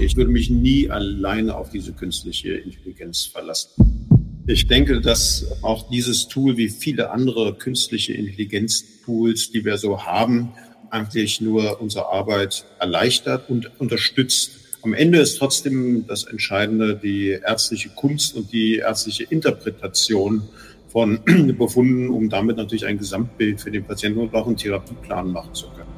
Ich würde mich nie alleine auf diese künstliche Intelligenz verlassen. Ich denke, dass auch dieses Tool wie viele andere künstliche Intelligenztools, die wir so haben, eigentlich nur unsere Arbeit erleichtert und unterstützt. Am Ende ist trotzdem das Entscheidende die ärztliche Kunst und die ärztliche Interpretation von Befunden, um damit natürlich ein Gesamtbild für den Patienten und auch einen Therapieplan machen zu können.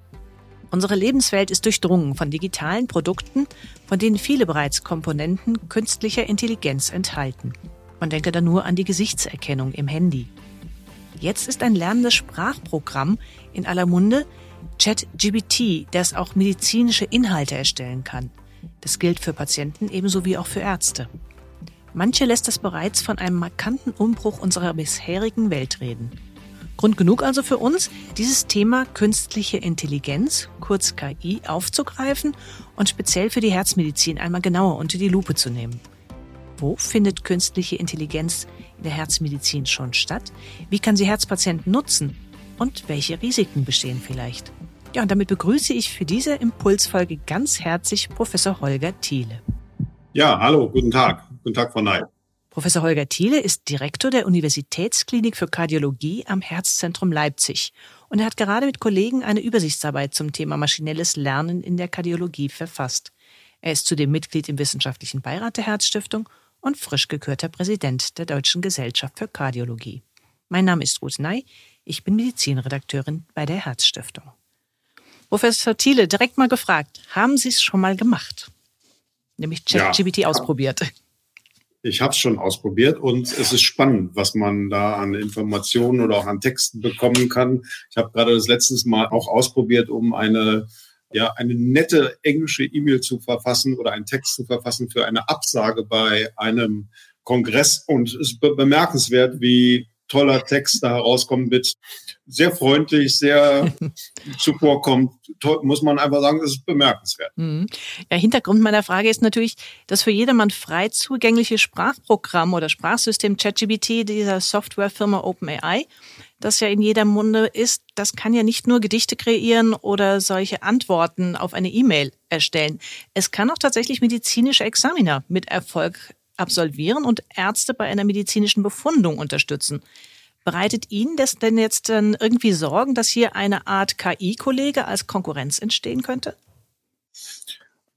Unsere Lebenswelt ist durchdrungen von digitalen Produkten, von denen viele bereits Komponenten künstlicher Intelligenz enthalten. Man denke da nur an die Gesichtserkennung im Handy. Jetzt ist ein lernendes Sprachprogramm in aller Munde, ChatGBT, das auch medizinische Inhalte erstellen kann. Das gilt für Patienten ebenso wie auch für Ärzte. Manche lässt das bereits von einem markanten Umbruch unserer bisherigen Welt reden. Grund genug also für uns, dieses Thema künstliche Intelligenz, kurz KI, aufzugreifen und speziell für die Herzmedizin einmal genauer unter die Lupe zu nehmen. Wo findet künstliche Intelligenz in der Herzmedizin schon statt? Wie kann sie Herzpatienten nutzen? Und welche Risiken bestehen vielleicht? Ja, und damit begrüße ich für diese Impulsfolge ganz herzlich Professor Holger Thiele. Ja, hallo, guten Tag. Guten Tag, Frau Ney. Professor Holger Thiele ist Direktor der Universitätsklinik für Kardiologie am Herzzentrum Leipzig und er hat gerade mit Kollegen eine Übersichtsarbeit zum Thema maschinelles Lernen in der Kardiologie verfasst. Er ist zudem Mitglied im wissenschaftlichen Beirat der Herzstiftung und frisch gekürter Präsident der Deutschen Gesellschaft für Kardiologie. Mein Name ist Ruth Ney, ich bin Medizinredakteurin bei der Herzstiftung. Professor Thiele, direkt mal gefragt, haben Sie es schon mal gemacht? Nämlich ChatGPT ja. ausprobiert. Ich habe es schon ausprobiert und es ist spannend, was man da an Informationen oder auch an Texten bekommen kann. Ich habe gerade das letztes Mal auch ausprobiert, um eine ja eine nette englische E-Mail zu verfassen oder einen Text zu verfassen für eine Absage bei einem Kongress und es ist bemerkenswert, wie toller Text da herauskommt mit sehr freundlich, sehr zuvorkommt, muss man einfach sagen, das ist bemerkenswert. Mhm. Ja, Hintergrund meiner Frage ist natürlich, dass für jedermann frei zugängliche Sprachprogramm oder Sprachsystem ChatGPT dieser Softwarefirma OpenAI, das ja in jeder Munde ist, das kann ja nicht nur Gedichte kreieren oder solche Antworten auf eine E-Mail erstellen. Es kann auch tatsächlich medizinische Examiner mit Erfolg absolvieren und Ärzte bei einer medizinischen Befundung unterstützen. Bereitet Ihnen das denn jetzt dann irgendwie Sorgen, dass hier eine Art KI-Kollege als Konkurrenz entstehen könnte?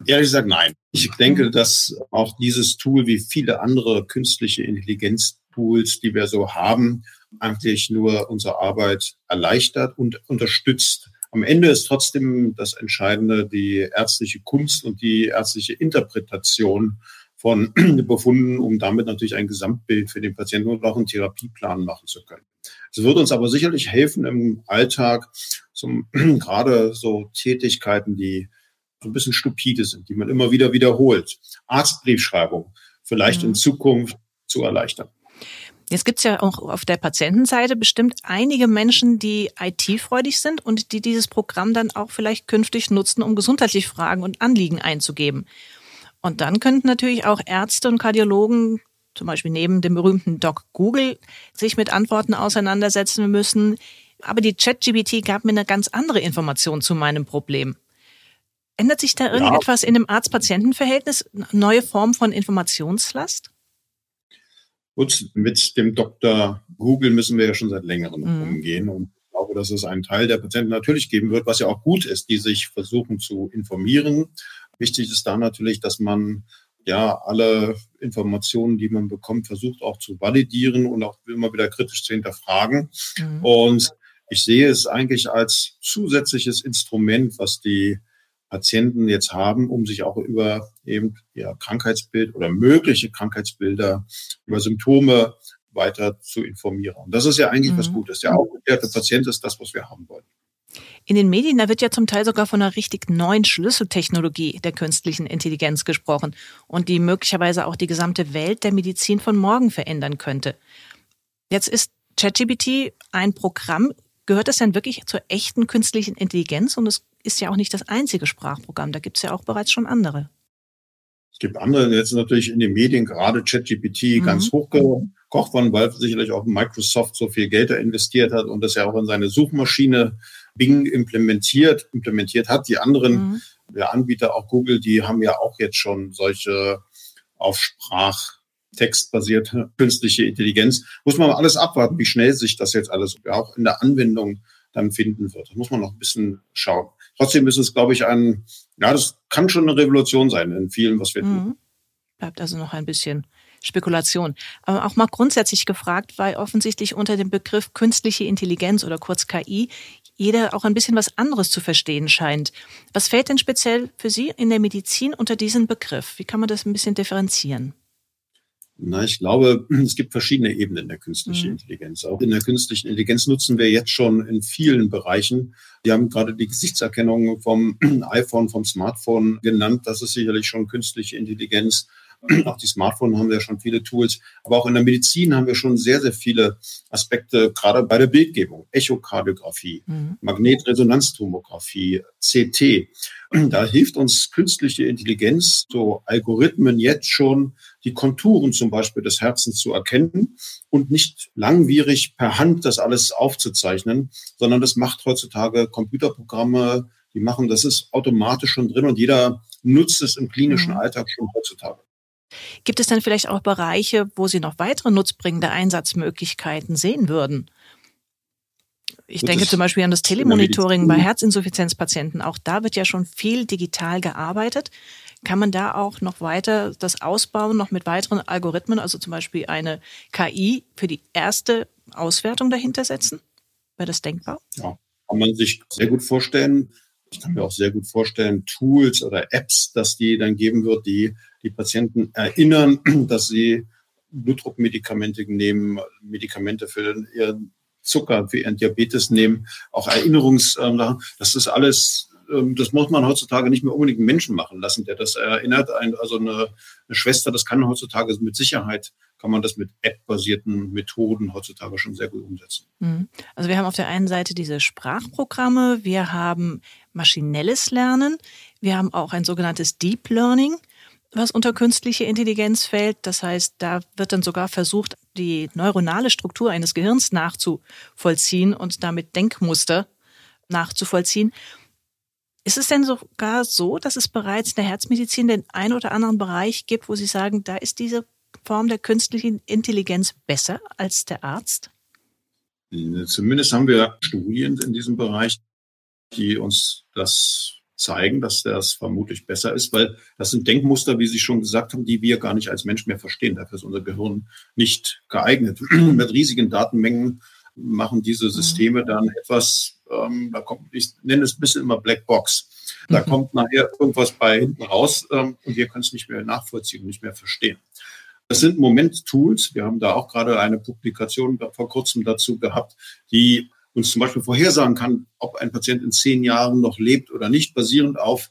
Ehrlich gesagt, nein. Ich denke, dass auch dieses Tool wie viele andere künstliche Intelligenztools, die wir so haben, eigentlich nur unsere Arbeit erleichtert und unterstützt. Am Ende ist trotzdem das Entscheidende die ärztliche Kunst und die ärztliche Interpretation von Befunden, um damit natürlich ein Gesamtbild für den Patienten und auch einen Therapieplan machen zu können. Es wird uns aber sicherlich helfen im Alltag, zum, gerade so Tätigkeiten, die so ein bisschen stupide sind, die man immer wieder wiederholt. Arztbriefschreibung vielleicht mhm. in Zukunft zu erleichtern. Jetzt gibt's ja auch auf der Patientenseite bestimmt einige Menschen, die IT-freudig sind und die dieses Programm dann auch vielleicht künftig nutzen, um gesundheitliche Fragen und Anliegen einzugeben. Und dann könnten natürlich auch Ärzte und Kardiologen zum Beispiel neben dem berühmten Doc Google sich mit Antworten auseinandersetzen müssen. Aber die ChatGBT gab mir eine ganz andere Information zu meinem Problem. Ändert sich da irgendetwas ja. in dem Arzt-Patienten-Verhältnis? Neue Form von Informationslast? Gut, mit dem Dr. Google müssen wir ja schon seit längerem mhm. umgehen. Und ich glaube, dass es einen Teil der Patienten natürlich geben wird, was ja auch gut ist, die sich versuchen zu informieren Wichtig ist da natürlich, dass man ja alle Informationen, die man bekommt, versucht auch zu validieren und auch immer wieder kritisch zu hinterfragen. Mhm. Und ich sehe es eigentlich als zusätzliches Instrument, was die Patienten jetzt haben, um sich auch über eben ihr Krankheitsbild oder mögliche Krankheitsbilder, über Symptome weiter zu informieren. Und das ist ja eigentlich mhm. was Gutes. Der aufgeklärte Patient ist das, was wir haben wollen. In den Medien, da wird ja zum Teil sogar von einer richtig neuen Schlüsseltechnologie der künstlichen Intelligenz gesprochen und die möglicherweise auch die gesamte Welt der Medizin von morgen verändern könnte. Jetzt ist ChatGPT ein Programm. Gehört das denn wirklich zur echten künstlichen Intelligenz? Und es ist ja auch nicht das einzige Sprachprogramm. Da gibt es ja auch bereits schon andere. Es gibt andere, jetzt natürlich in den Medien gerade ChatGPT mhm. ganz hochgekocht worden, weil sicherlich auch Microsoft so viel Geld da investiert hat und das ja auch in seine Suchmaschine Bing implementiert, implementiert hat. Die anderen mhm. Anbieter, auch Google, die haben ja auch jetzt schon solche auf Sprach textbasierte künstliche Intelligenz. Muss man alles abwarten, wie schnell sich das jetzt alles auch in der Anwendung dann finden wird. Da muss man noch ein bisschen schauen. Trotzdem ist es, glaube ich, ein, ja, das kann schon eine Revolution sein in vielen, was wir tun. Mhm. Bleibt also noch ein bisschen Spekulation. Aber auch mal grundsätzlich gefragt, weil offensichtlich unter dem Begriff künstliche Intelligenz oder kurz KI jeder auch ein bisschen was anderes zu verstehen scheint. Was fällt denn speziell für Sie in der Medizin unter diesen Begriff? Wie kann man das ein bisschen differenzieren? Na, ich glaube, es gibt verschiedene Ebenen der künstlichen mhm. Intelligenz. Auch in der künstlichen Intelligenz nutzen wir jetzt schon in vielen Bereichen. Wir haben gerade die Gesichtserkennung vom iPhone, vom Smartphone genannt. Das ist sicherlich schon künstliche Intelligenz. Auch die Smartphones haben wir schon viele Tools. Aber auch in der Medizin haben wir schon sehr, sehr viele Aspekte, gerade bei der Bildgebung. Echokardiographie, mhm. Magnetresonanztomographie, CT. Da hilft uns künstliche Intelligenz, so Algorithmen jetzt schon, die Konturen zum Beispiel des Herzens zu erkennen und nicht langwierig per Hand das alles aufzuzeichnen, sondern das macht heutzutage Computerprogramme, die machen, das ist automatisch schon drin und jeder nutzt es im klinischen mhm. Alltag schon heutzutage. Gibt es dann vielleicht auch Bereiche, wo Sie noch weitere nutzbringende Einsatzmöglichkeiten sehen würden? Ich das denke zum Beispiel an das Telemonitoring bei Herzinsuffizienzpatienten. Auch da wird ja schon viel digital gearbeitet. Kann man da auch noch weiter das ausbauen, noch mit weiteren Algorithmen, also zum Beispiel eine KI für die erste Auswertung dahinter setzen? Wäre das denkbar? Ja, kann man sich sehr gut vorstellen. Ich kann mir auch sehr gut vorstellen, Tools oder Apps, dass die dann geben wird, die die Patienten erinnern, dass sie Blutdruckmedikamente nehmen, Medikamente für ihren Zucker, für ihren Diabetes nehmen, auch Erinnerungssachen. Das ist alles, ähm, das muss man heutzutage nicht mehr unbedingt einen Menschen machen lassen, der das erinnert. Also eine, eine Schwester, das kann heutzutage mit Sicherheit, kann man das mit App-basierten Methoden heutzutage schon sehr gut umsetzen. Mhm. Also wir haben auf der einen Seite diese Sprachprogramme, wir haben maschinelles Lernen, wir haben auch ein sogenanntes Deep Learning was unter künstliche Intelligenz fällt. Das heißt, da wird dann sogar versucht, die neuronale Struktur eines Gehirns nachzuvollziehen und damit Denkmuster nachzuvollziehen. Ist es denn sogar so, dass es bereits in der Herzmedizin den einen oder anderen Bereich gibt, wo Sie sagen, da ist diese Form der künstlichen Intelligenz besser als der Arzt? Zumindest haben wir Studien in diesem Bereich, die uns das zeigen, dass das vermutlich besser ist, weil das sind Denkmuster, wie Sie schon gesagt haben, die wir gar nicht als Mensch mehr verstehen. Dafür ist unser Gehirn nicht geeignet. Mit riesigen Datenmengen machen diese Systeme mhm. dann etwas, ähm, da kommt, ich nenne es ein bisschen immer Black Box. Da mhm. kommt nachher irgendwas bei hinten raus ähm, und wir können es nicht mehr nachvollziehen, nicht mehr verstehen. Das sind Moment Tools. Wir haben da auch gerade eine Publikation vor kurzem dazu gehabt, die uns zum Beispiel vorhersagen kann, ob ein Patient in zehn Jahren noch lebt oder nicht, basierend auf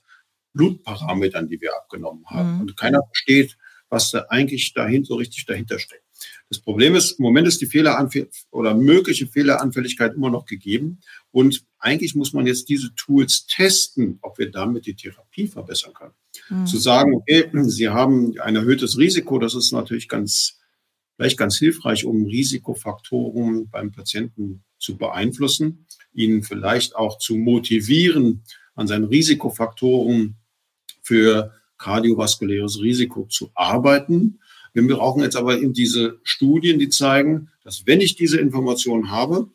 Blutparametern, die wir abgenommen haben. Mhm. Und keiner versteht, was da eigentlich dahin so richtig dahinter steckt. Das Problem ist, im Moment ist die Fehleranfälligkeit oder mögliche Fehleranfälligkeit immer noch gegeben. Und eigentlich muss man jetzt diese Tools testen, ob wir damit die Therapie verbessern können. Mhm. Zu sagen, okay, Sie haben ein erhöhtes Risiko, das ist natürlich ganz, vielleicht ganz hilfreich, um Risikofaktoren beim Patienten zu beeinflussen, ihn vielleicht auch zu motivieren, an seinen Risikofaktoren für kardiovaskuläres Risiko zu arbeiten. Wir brauchen jetzt aber eben diese Studien, die zeigen, dass wenn ich diese Informationen habe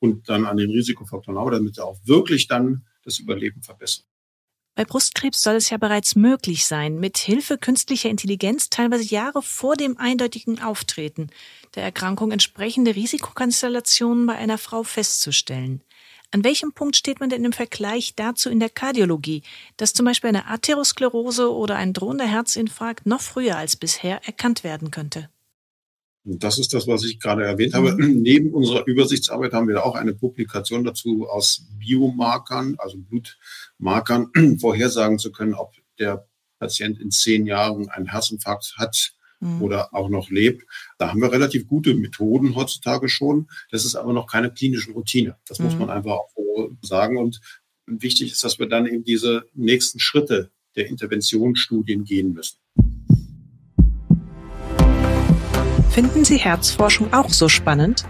und dann an den Risikofaktoren arbeite, damit er auch wirklich dann das Überleben verbessert. Bei Brustkrebs soll es ja bereits möglich sein, mit Hilfe künstlicher Intelligenz teilweise Jahre vor dem eindeutigen Auftreten der Erkrankung entsprechende Risikokonstellationen bei einer Frau festzustellen. An welchem Punkt steht man denn im Vergleich dazu in der Kardiologie, dass zum Beispiel eine Atherosklerose oder ein drohender Herzinfarkt noch früher als bisher erkannt werden könnte? Und das ist das, was ich gerade erwähnt habe. Mhm. Neben unserer Übersichtsarbeit haben wir auch eine Publikation dazu aus Biomarkern, also Blutmarkern, vorhersagen zu können, ob der Patient in zehn Jahren einen Herzinfarkt hat mhm. oder auch noch lebt. Da haben wir relativ gute Methoden heutzutage schon. Das ist aber noch keine klinische Routine. Das mhm. muss man einfach auch sagen. Und wichtig ist, dass wir dann eben diese nächsten Schritte der Interventionsstudien gehen müssen. Finden Sie Herzforschung auch so spannend?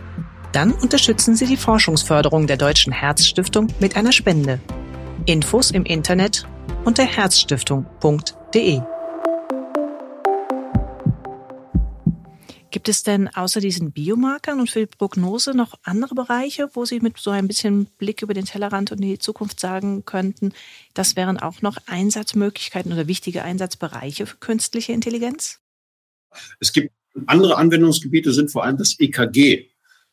Dann unterstützen Sie die Forschungsförderung der Deutschen Herzstiftung mit einer Spende. Infos im Internet unter herzstiftung.de. Gibt es denn außer diesen Biomarkern und für die Prognose noch andere Bereiche, wo Sie mit so ein bisschen Blick über den Tellerrand und die Zukunft sagen könnten, das wären auch noch Einsatzmöglichkeiten oder wichtige Einsatzbereiche für künstliche Intelligenz? Es gibt andere Anwendungsgebiete sind vor allem das EKG.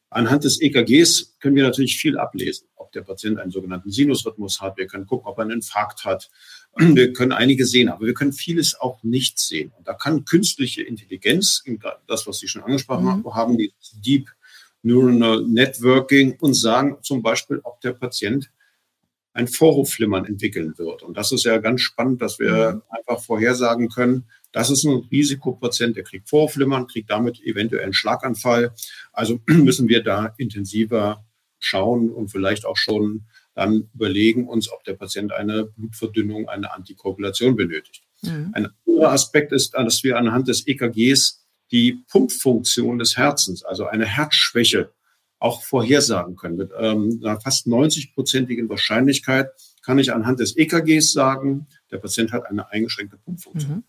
Anhand des EKGs können wir natürlich viel ablesen, ob der Patient einen sogenannten Sinusrhythmus hat. Wir können gucken, ob er einen Infarkt hat. Wir können einige sehen, aber wir können vieles auch nicht sehen. Und da kann künstliche Intelligenz, das, was Sie schon angesprochen mhm. haben, die Deep Neural Networking, uns sagen zum Beispiel, ob der Patient ein Vorhofflimmern entwickeln wird. Und das ist ja ganz spannend, dass wir mhm. einfach vorhersagen können, das ist ein Risikopatient, der kriegt Vorflimmern, kriegt damit eventuell einen Schlaganfall. Also müssen wir da intensiver schauen und vielleicht auch schon dann überlegen uns, ob der Patient eine Blutverdünnung, eine Antikoagulation benötigt. Mhm. Ein anderer Aspekt ist, dass wir anhand des EKGs die Pumpfunktion des Herzens, also eine Herzschwäche, auch vorhersagen können. Mit ähm, einer fast 90-prozentigen Wahrscheinlichkeit kann ich anhand des EKGs sagen, der Patient hat eine eingeschränkte Pumpfunktion. Mhm.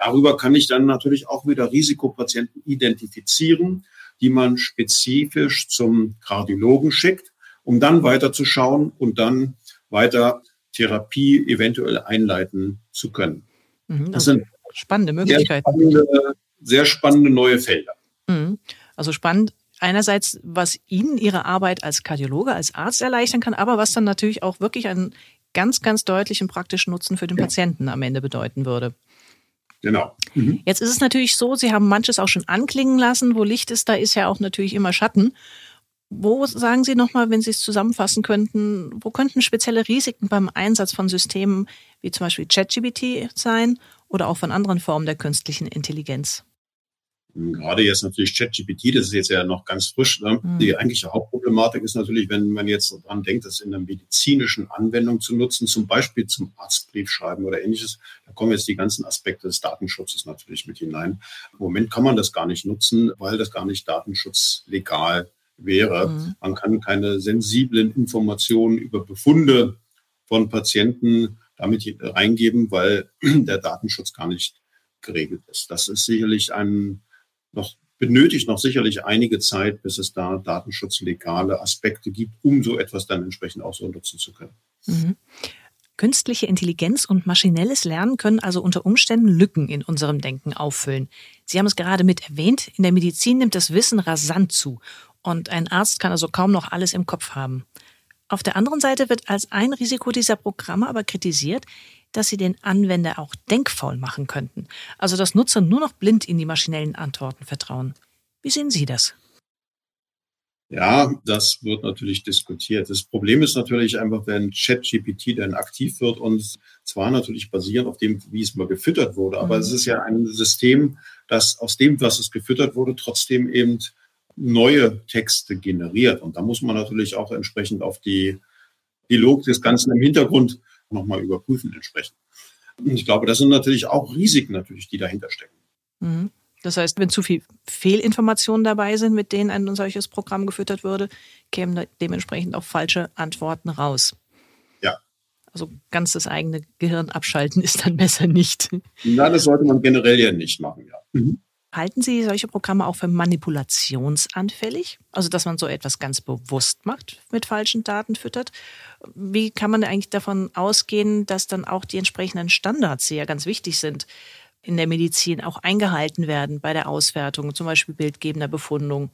Darüber kann ich dann natürlich auch wieder Risikopatienten identifizieren, die man spezifisch zum Kardiologen schickt, um dann weiter zu schauen und dann weiter Therapie eventuell einleiten zu können. Mhm, das sind spannende Möglichkeiten. Sehr spannende, sehr spannende neue Felder. Mhm. Also spannend einerseits, was Ihnen Ihre Arbeit als Kardiologe, als Arzt erleichtern kann, aber was dann natürlich auch wirklich einen ganz, ganz deutlichen praktischen Nutzen für den. Patienten am Ende bedeuten würde. Genau. Mhm. Jetzt ist es natürlich so, Sie haben manches auch schon anklingen lassen. Wo Licht ist, da ist ja auch natürlich immer Schatten. Wo sagen Sie nochmal, wenn Sie es zusammenfassen könnten, wo könnten spezielle Risiken beim Einsatz von Systemen wie zum Beispiel ChatGPT sein oder auch von anderen Formen der künstlichen Intelligenz? Gerade jetzt natürlich ChatGPT, das ist jetzt ja noch ganz frisch. Ne? Mhm. Die eigentliche Hauptproblematik ist natürlich, wenn man jetzt daran denkt, das in einer medizinischen Anwendung zu nutzen, zum Beispiel zum Arztbrief schreiben oder ähnliches, da kommen jetzt die ganzen Aspekte des Datenschutzes natürlich mit hinein. Im Moment kann man das gar nicht nutzen, weil das gar nicht datenschutzlegal wäre. Mhm. Man kann keine sensiblen Informationen über Befunde von Patienten damit reingeben, weil der Datenschutz gar nicht geregelt ist. Das ist sicherlich ein noch benötigt noch sicherlich einige Zeit, bis es da datenschutzlegale Aspekte gibt, um so etwas dann entsprechend auch so nutzen zu können. Mhm. Künstliche Intelligenz und maschinelles Lernen können also unter Umständen Lücken in unserem Denken auffüllen. Sie haben es gerade mit erwähnt, in der Medizin nimmt das Wissen rasant zu und ein Arzt kann also kaum noch alles im Kopf haben. Auf der anderen Seite wird als ein Risiko dieser Programme aber kritisiert, dass sie den Anwender auch denkfaul machen könnten. Also dass Nutzer nur noch blind in die maschinellen Antworten vertrauen. Wie sehen Sie das? Ja, das wird natürlich diskutiert. Das Problem ist natürlich einfach, wenn ChatGPT dann aktiv wird und zwar natürlich basierend auf dem, wie es mal gefüttert wurde, aber mhm. es ist ja ein System, das aus dem, was es gefüttert wurde, trotzdem eben neue Texte generiert. Und da muss man natürlich auch entsprechend auf die, die Logik des Ganzen im Hintergrund nochmal überprüfen entsprechend. Und ich glaube, das sind natürlich auch Risiken natürlich, die dahinter stecken. Mhm. Das heißt, wenn zu viel Fehlinformationen dabei sind, mit denen ein solches Programm gefüttert würde, kämen dementsprechend auch falsche Antworten raus. Ja. Also ganz das eigene Gehirn abschalten ist dann besser nicht. Na, das sollte man generell ja nicht machen, ja. Mhm. Halten Sie solche Programme auch für manipulationsanfällig? Also, dass man so etwas ganz bewusst macht, mit falschen Daten füttert? Wie kann man eigentlich davon ausgehen, dass dann auch die entsprechenden Standards, die ja ganz wichtig sind, in der Medizin auch eingehalten werden bei der Auswertung, zum Beispiel bildgebender Befundung?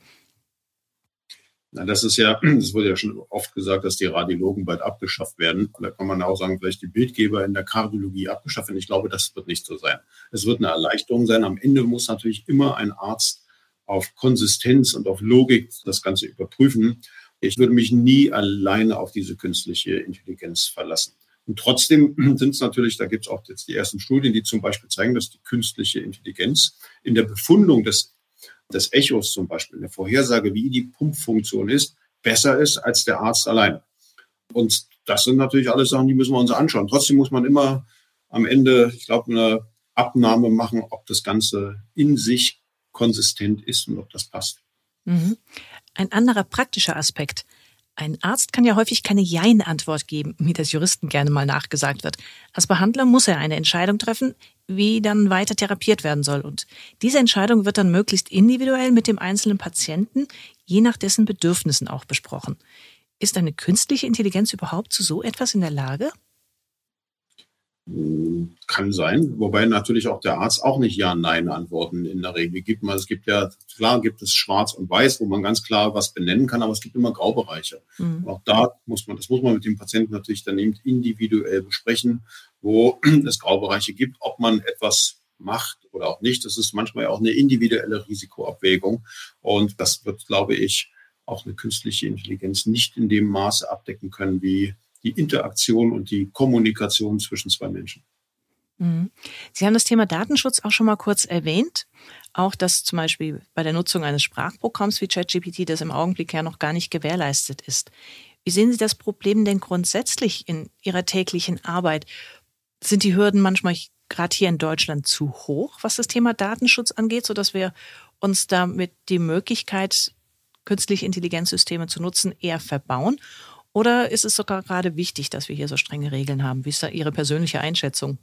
Na, das ist ja, es wurde ja schon oft gesagt, dass die Radiologen bald abgeschafft werden. Da kann man auch sagen, vielleicht die Bildgeber in der Kardiologie abgeschafft werden. Ich glaube, das wird nicht so sein. Es wird eine Erleichterung sein. Am Ende muss natürlich immer ein Arzt auf Konsistenz und auf Logik das Ganze überprüfen. Ich würde mich nie alleine auf diese künstliche Intelligenz verlassen. Und trotzdem sind es natürlich, da gibt es auch jetzt die ersten Studien, die zum Beispiel zeigen, dass die künstliche Intelligenz in der Befundung des, des Echos zum Beispiel, in der Vorhersage, wie die Pumpfunktion ist, besser ist als der Arzt alleine. Und das sind natürlich alles Sachen, die müssen wir uns anschauen. Trotzdem muss man immer am Ende, ich glaube, eine Abnahme machen, ob das Ganze in sich konsistent ist und ob das passt. Mhm. Ein anderer praktischer Aspekt. Ein Arzt kann ja häufig keine Jein-Antwort geben, wie das Juristen gerne mal nachgesagt wird. Als Behandler muss er eine Entscheidung treffen, wie dann weiter therapiert werden soll. Und diese Entscheidung wird dann möglichst individuell mit dem einzelnen Patienten, je nach dessen Bedürfnissen auch besprochen. Ist eine künstliche Intelligenz überhaupt zu so etwas in der Lage? Kann sein, wobei natürlich auch der Arzt auch nicht Ja-Nein-Antworten in der Regel gibt. Es gibt ja, klar gibt es Schwarz und Weiß, wo man ganz klar was benennen kann, aber es gibt immer Graubereiche. Mhm. Auch da muss man, das muss man mit dem Patienten natürlich dann eben individuell besprechen, wo es Graubereiche gibt, ob man etwas macht oder auch nicht. Das ist manchmal auch eine individuelle Risikoabwägung. Und das wird, glaube ich, auch eine künstliche Intelligenz nicht in dem Maße abdecken können, wie die Interaktion und die Kommunikation zwischen zwei Menschen. Mhm. Sie haben das Thema Datenschutz auch schon mal kurz erwähnt. Auch dass zum Beispiel bei der Nutzung eines Sprachprogramms wie ChatGPT das im Augenblick ja noch gar nicht gewährleistet ist. Wie sehen Sie das Problem denn grundsätzlich in Ihrer täglichen Arbeit? Sind die Hürden manchmal gerade hier in Deutschland zu hoch, was das Thema Datenschutz angeht, sodass wir uns damit die Möglichkeit, künstliche Intelligenzsysteme zu nutzen, eher verbauen? Oder ist es sogar gerade wichtig, dass wir hier so strenge Regeln haben? Wie ist da Ihre persönliche Einschätzung?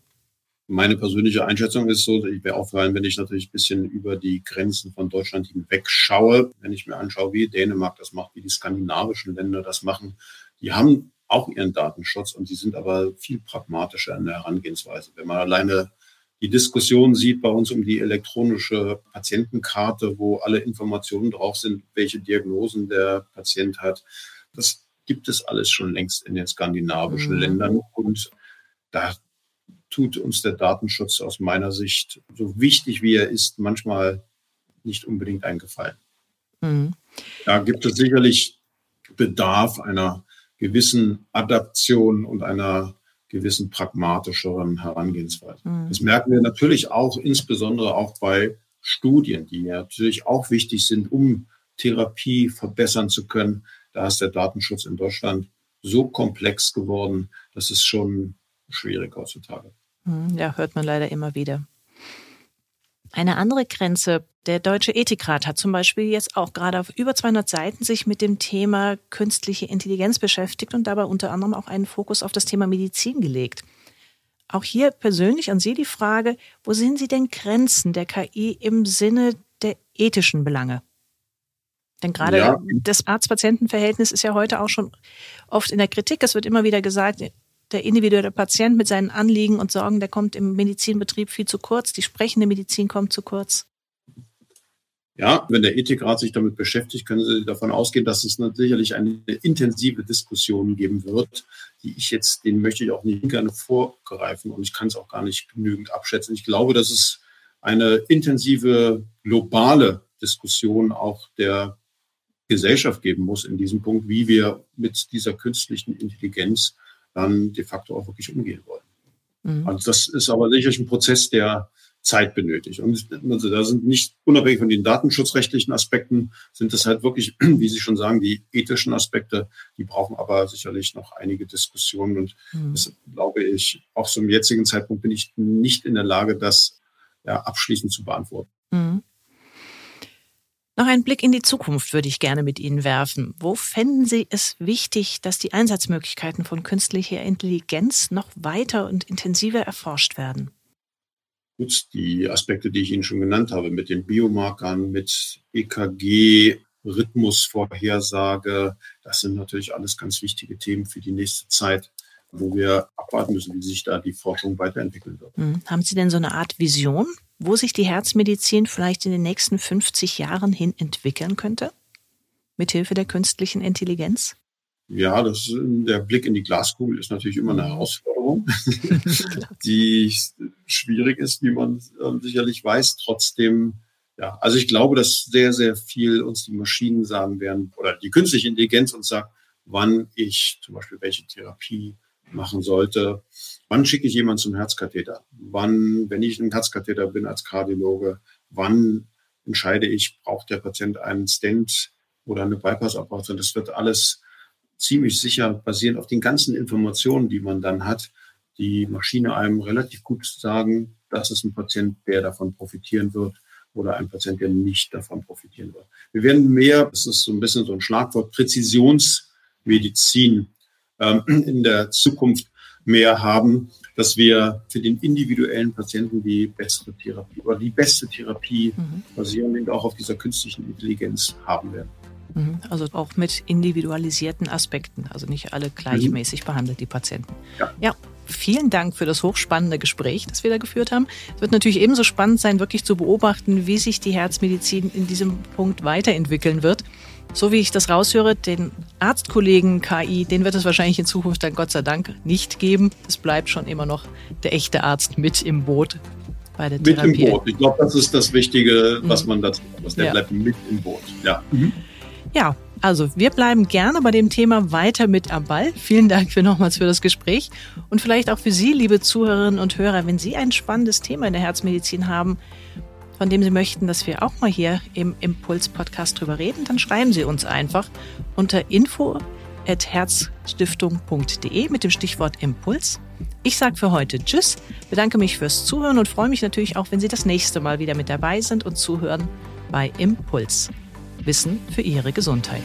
Meine persönliche Einschätzung ist so, ich wäre auffallen, wenn ich natürlich ein bisschen über die Grenzen von Deutschland hinweg schaue. Wenn ich mir anschaue, wie Dänemark das macht, wie die skandinavischen Länder das machen, die haben auch ihren Datenschutz und die sind aber viel pragmatischer in der Herangehensweise. Wenn man alleine die Diskussion sieht bei uns um die elektronische Patientenkarte, wo alle Informationen drauf sind, welche Diagnosen der Patient hat, das gibt es alles schon längst in den skandinavischen mhm. Ländern. Und da tut uns der Datenschutz aus meiner Sicht, so wichtig wie er ist, manchmal nicht unbedingt eingefallen. Mhm. Da gibt es sicherlich Bedarf einer gewissen Adaption und einer gewissen pragmatischeren Herangehensweise. Mhm. Das merken wir natürlich auch, insbesondere auch bei Studien, die natürlich auch wichtig sind, um Therapie verbessern zu können. Da ist der Datenschutz in Deutschland so komplex geworden, das ist schon schwierig heutzutage. Hm, ja, hört man leider immer wieder. Eine andere Grenze, der Deutsche Ethikrat hat zum Beispiel jetzt auch gerade auf über 200 Seiten sich mit dem Thema künstliche Intelligenz beschäftigt und dabei unter anderem auch einen Fokus auf das Thema Medizin gelegt. Auch hier persönlich an Sie die Frage, wo sehen Sie denn Grenzen der KI im Sinne der ethischen Belange? Denn gerade ja. das Arzt-Patienten-Verhältnis ist ja heute auch schon oft in der Kritik. Es wird immer wieder gesagt, der individuelle Patient mit seinen Anliegen und Sorgen, der kommt im Medizinbetrieb viel zu kurz. Die sprechende Medizin kommt zu kurz. Ja, wenn der Ethikrat sich damit beschäftigt, können Sie davon ausgehen, dass es sicherlich eine intensive Diskussion geben wird, die ich jetzt, den möchte ich auch nicht gerne vorgreifen und ich kann es auch gar nicht genügend abschätzen. Ich glaube, dass es eine intensive globale Diskussion auch der Gesellschaft geben muss in diesem Punkt, wie wir mit dieser künstlichen Intelligenz dann de facto auch wirklich umgehen wollen. Mhm. Also das ist aber sicherlich ein Prozess, der Zeit benötigt. Und also da sind nicht, unabhängig von den datenschutzrechtlichen Aspekten, sind das halt wirklich, wie Sie schon sagen, die ethischen Aspekte, die brauchen aber sicherlich noch einige Diskussionen. Und mhm. das glaube ich, auch zum jetzigen Zeitpunkt bin ich nicht in der Lage, das ja, abschließend zu beantworten. Mhm. Noch einen Blick in die Zukunft würde ich gerne mit Ihnen werfen. Wo fänden Sie es wichtig, dass die Einsatzmöglichkeiten von künstlicher Intelligenz noch weiter und intensiver erforscht werden? Gut, die Aspekte, die ich Ihnen schon genannt habe, mit den Biomarkern, mit EKG, Rhythmusvorhersage, das sind natürlich alles ganz wichtige Themen für die nächste Zeit wo wir abwarten müssen, wie sich da die Forschung weiterentwickeln wird. Hm. Haben Sie denn so eine Art Vision, wo sich die Herzmedizin vielleicht in den nächsten 50 Jahren hin entwickeln könnte? Mithilfe der künstlichen Intelligenz? Ja, das, der Blick in die Glaskugel ist natürlich immer eine Herausforderung, die schwierig ist, wie man sicherlich weiß. Trotzdem, Ja, also ich glaube, dass sehr, sehr viel uns die Maschinen sagen werden oder die künstliche Intelligenz uns sagt, wann ich zum Beispiel welche Therapie machen sollte. Wann schicke ich jemanden zum Herzkatheter? Wann, wenn ich im Herzkatheter bin als Kardiologe, wann entscheide ich, braucht der Patient einen Stent oder eine Bypass-Operation? Das wird alles ziemlich sicher basieren auf den ganzen Informationen, die man dann hat, die Maschine einem relativ gut sagen, das ist ein Patient, der davon profitieren wird oder ein Patient, der nicht davon profitieren wird. Wir werden mehr, das ist so ein bisschen so ein Schlagwort, Präzisionsmedizin ähm, in der Zukunft mehr haben, dass wir für den individuellen Patienten die bessere Therapie oder die beste Therapie mhm. basierend auch auf dieser künstlichen Intelligenz haben werden. Mhm. Also auch mit individualisierten Aspekten, also nicht alle gleichmäßig mhm. behandelt, die Patienten. Ja. ja. Vielen Dank für das hochspannende Gespräch, das wir da geführt haben. Es wird natürlich ebenso spannend sein, wirklich zu beobachten, wie sich die Herzmedizin in diesem Punkt weiterentwickeln wird. So wie ich das raushöre, den Arztkollegen KI, den wird es wahrscheinlich in Zukunft dann Gott sei Dank nicht geben. Es bleibt schon immer noch der echte Arzt mit im Boot bei der mit Therapie. Mit im Boot. Ich glaube, das ist das Wichtige, was mhm. man dazu muss. Der ja. bleibt mit im Boot. Ja. Mhm. Ja, also wir bleiben gerne bei dem Thema weiter mit am Ball. Vielen Dank für nochmals für das Gespräch und vielleicht auch für Sie, liebe Zuhörerinnen und Hörer, wenn Sie ein spannendes Thema in der Herzmedizin haben, von dem Sie möchten, dass wir auch mal hier im Impuls-Podcast drüber reden, dann schreiben Sie uns einfach unter info.herzstiftung.de mit dem Stichwort Impuls. Ich sage für heute Tschüss, bedanke mich fürs Zuhören und freue mich natürlich auch, wenn Sie das nächste Mal wieder mit dabei sind und zuhören bei Impuls. Wissen für Ihre Gesundheit.